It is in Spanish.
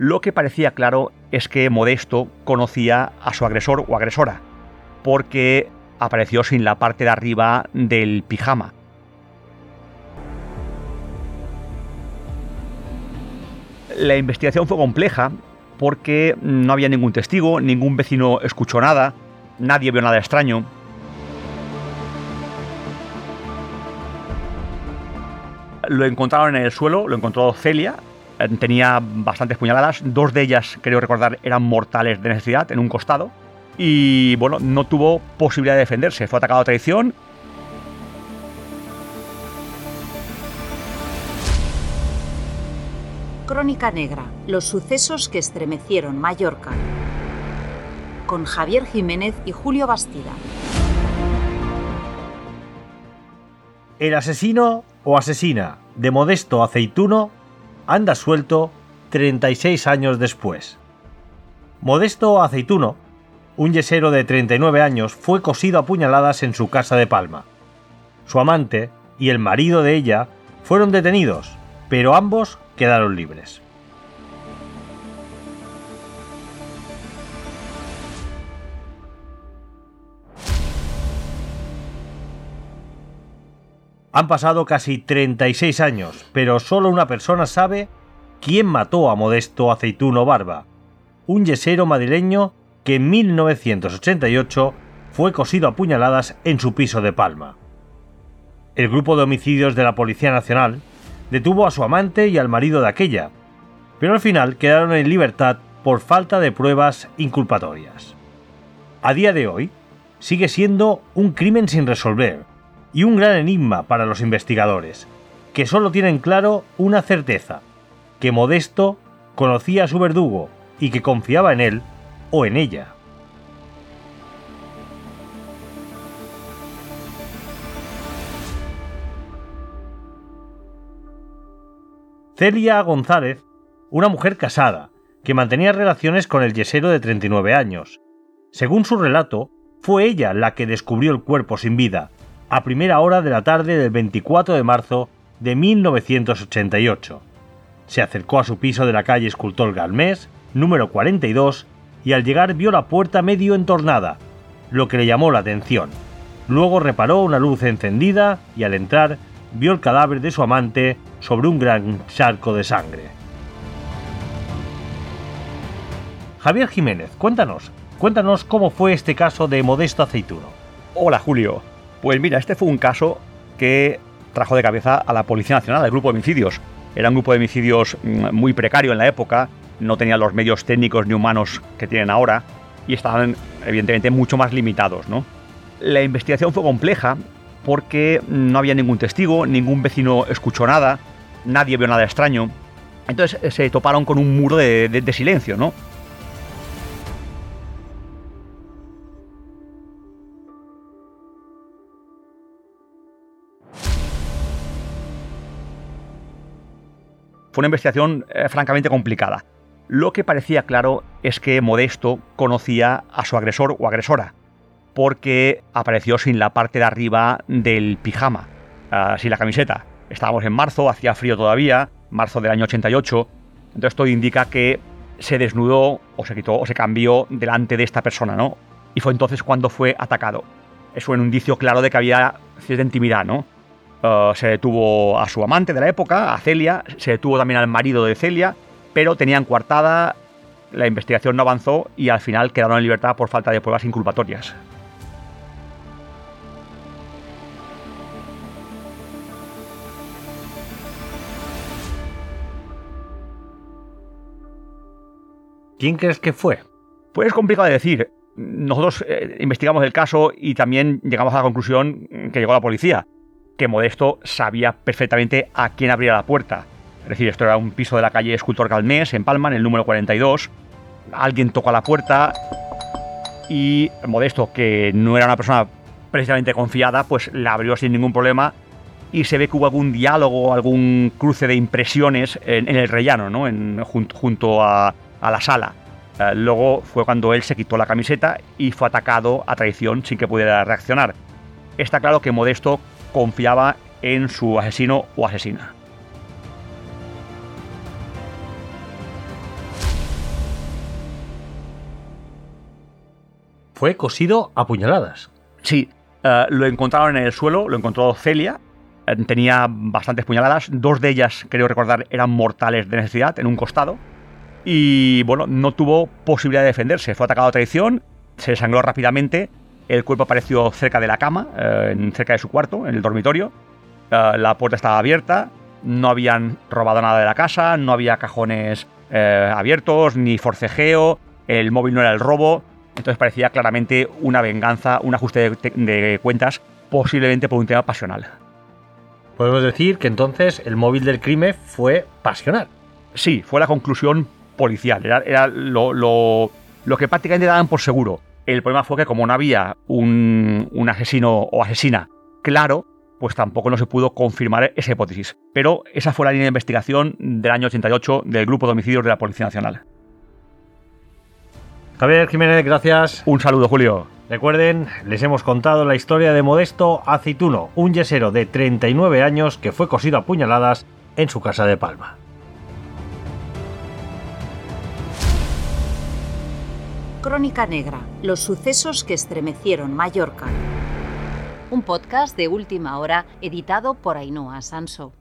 Lo que parecía claro es que Modesto conocía a su agresor o agresora, porque apareció sin la parte de arriba del pijama. La investigación fue compleja porque no había ningún testigo, ningún vecino escuchó nada, nadie vio nada extraño. Lo encontraron en el suelo, lo encontró Celia, tenía bastantes puñaladas, dos de ellas, creo recordar, eran mortales de necesidad en un costado. Y bueno, no tuvo posibilidad de defenderse, fue atacado a traición. Crónica Negra, los sucesos que estremecieron Mallorca. Con Javier Jiménez y Julio Bastida. El asesino o asesina de Modesto Aceituno anda suelto 36 años después. Modesto Aceituno, un yesero de 39 años, fue cosido a puñaladas en su casa de Palma. Su amante y el marido de ella fueron detenidos, pero ambos quedaron libres. Han pasado casi 36 años, pero solo una persona sabe quién mató a Modesto Aceituno Barba, un yesero madrileño que en 1988 fue cosido a puñaladas en su piso de Palma. El grupo de homicidios de la Policía Nacional detuvo a su amante y al marido de aquella, pero al final quedaron en libertad por falta de pruebas inculpatorias. A día de hoy, sigue siendo un crimen sin resolver, y un gran enigma para los investigadores, que solo tienen claro una certeza, que Modesto conocía a su verdugo y que confiaba en él o en ella. Celia González, una mujer casada, que mantenía relaciones con el yesero de 39 años. Según su relato, fue ella la que descubrió el cuerpo sin vida a primera hora de la tarde del 24 de marzo de 1988. Se acercó a su piso de la calle Escultor Galmés, número 42, y al llegar vio la puerta medio entornada, lo que le llamó la atención. Luego reparó una luz encendida y al entrar vio el cadáver de su amante sobre un gran charco de sangre. Javier Jiménez, cuéntanos, cuéntanos cómo fue este caso de Modesto Aceituno. Hola Julio, pues mira, este fue un caso que trajo de cabeza a la Policía Nacional, al grupo de homicidios. Era un grupo de homicidios mm, muy precario en la época, no tenía los medios técnicos ni humanos que tienen ahora y estaban evidentemente mucho más limitados. ¿no? La investigación fue compleja porque no había ningún testigo, ningún vecino escuchó nada, nadie vio nada extraño. Entonces eh, se toparon con un muro de, de silencio, ¿no? Fue una investigación eh, francamente complicada. Lo que parecía claro es que Modesto conocía a su agresor o agresora, porque apareció sin la parte de arriba del pijama, uh, sin la camiseta. Estábamos en marzo, hacía frío todavía, marzo del año 88, entonces todo indica que se desnudó o se quitó o se cambió delante de esta persona, ¿no? Y fue entonces cuando fue atacado. Eso es un indicio claro de que había cierta intimidad, ¿no? Eh, se detuvo a su amante de la época, a Celia, se detuvo también al marido de Celia, pero tenían coartada, la investigación no avanzó y al final quedaron en libertad por falta de pruebas inculpatorias. ¿Quién crees que fue? Pues es complicado de decir. Nosotros eh, investigamos el caso y también llegamos a la conclusión que llegó la policía que Modesto sabía perfectamente a quién abría la puerta. Es decir, esto era un piso de la calle Escultor Galmés, en Palma, en el número 42. Alguien tocó a la puerta y Modesto, que no era una persona precisamente confiada, pues la abrió sin ningún problema y se ve que hubo algún diálogo, algún cruce de impresiones en, el rellano, ¿no? En, junto, a, la sala. Eh, luego fue cuando él se quitó la camiseta y fue atacado a traición sin que pudiera reaccionar. Está claro que Modesto confiaba en su asesino o asesina. Fue cosido a puñaladas. Sí, eh, lo encontraron en el suelo, lo encontró Celia. Eh, tenía bastantes puñaladas, dos de ellas, creo recordar, eran mortales de necesidad en un costado. Y bueno, no tuvo posibilidad de defenderse. Fue atacado a traición, se sangró rápidamente el cuerpo apareció cerca de la cama, eh, en- cerca de su cuarto, en el dormitorio. Eh, la puerta estaba abierta, no habían robado nada de la casa, no había cajones eh, abiertos, ni forcejeo, el móvil no era el robo. Entonces parecía claramente una venganza, un ajuste de, de cuentas, posiblemente por un tema pasional. Podemos decir que entonces el móvil del crimen fue pasional. Sí, fue la conclusión policial. Era, era lo, lo- lo que prácticamente daban por seguro. El problema fue que como no había un, un asesino o asesina claro, pues tampoco no se pudo confirmar esa hipótesis. Pero esa fue la línea de investigación del año 88 del Grupo de Homicidios de la Policía Nacional. Javier Jiménez, gracias. Un saludo, Julio. Recuerden, les hemos contado la historia de Modesto Aceituno, un yesero de 39 años que fue cosido a puñaladas en su casa de Palma. Crónica Negra, los sucesos que estremecieron Mallorca. Un podcast de última hora editado por Ainhoa Sanso.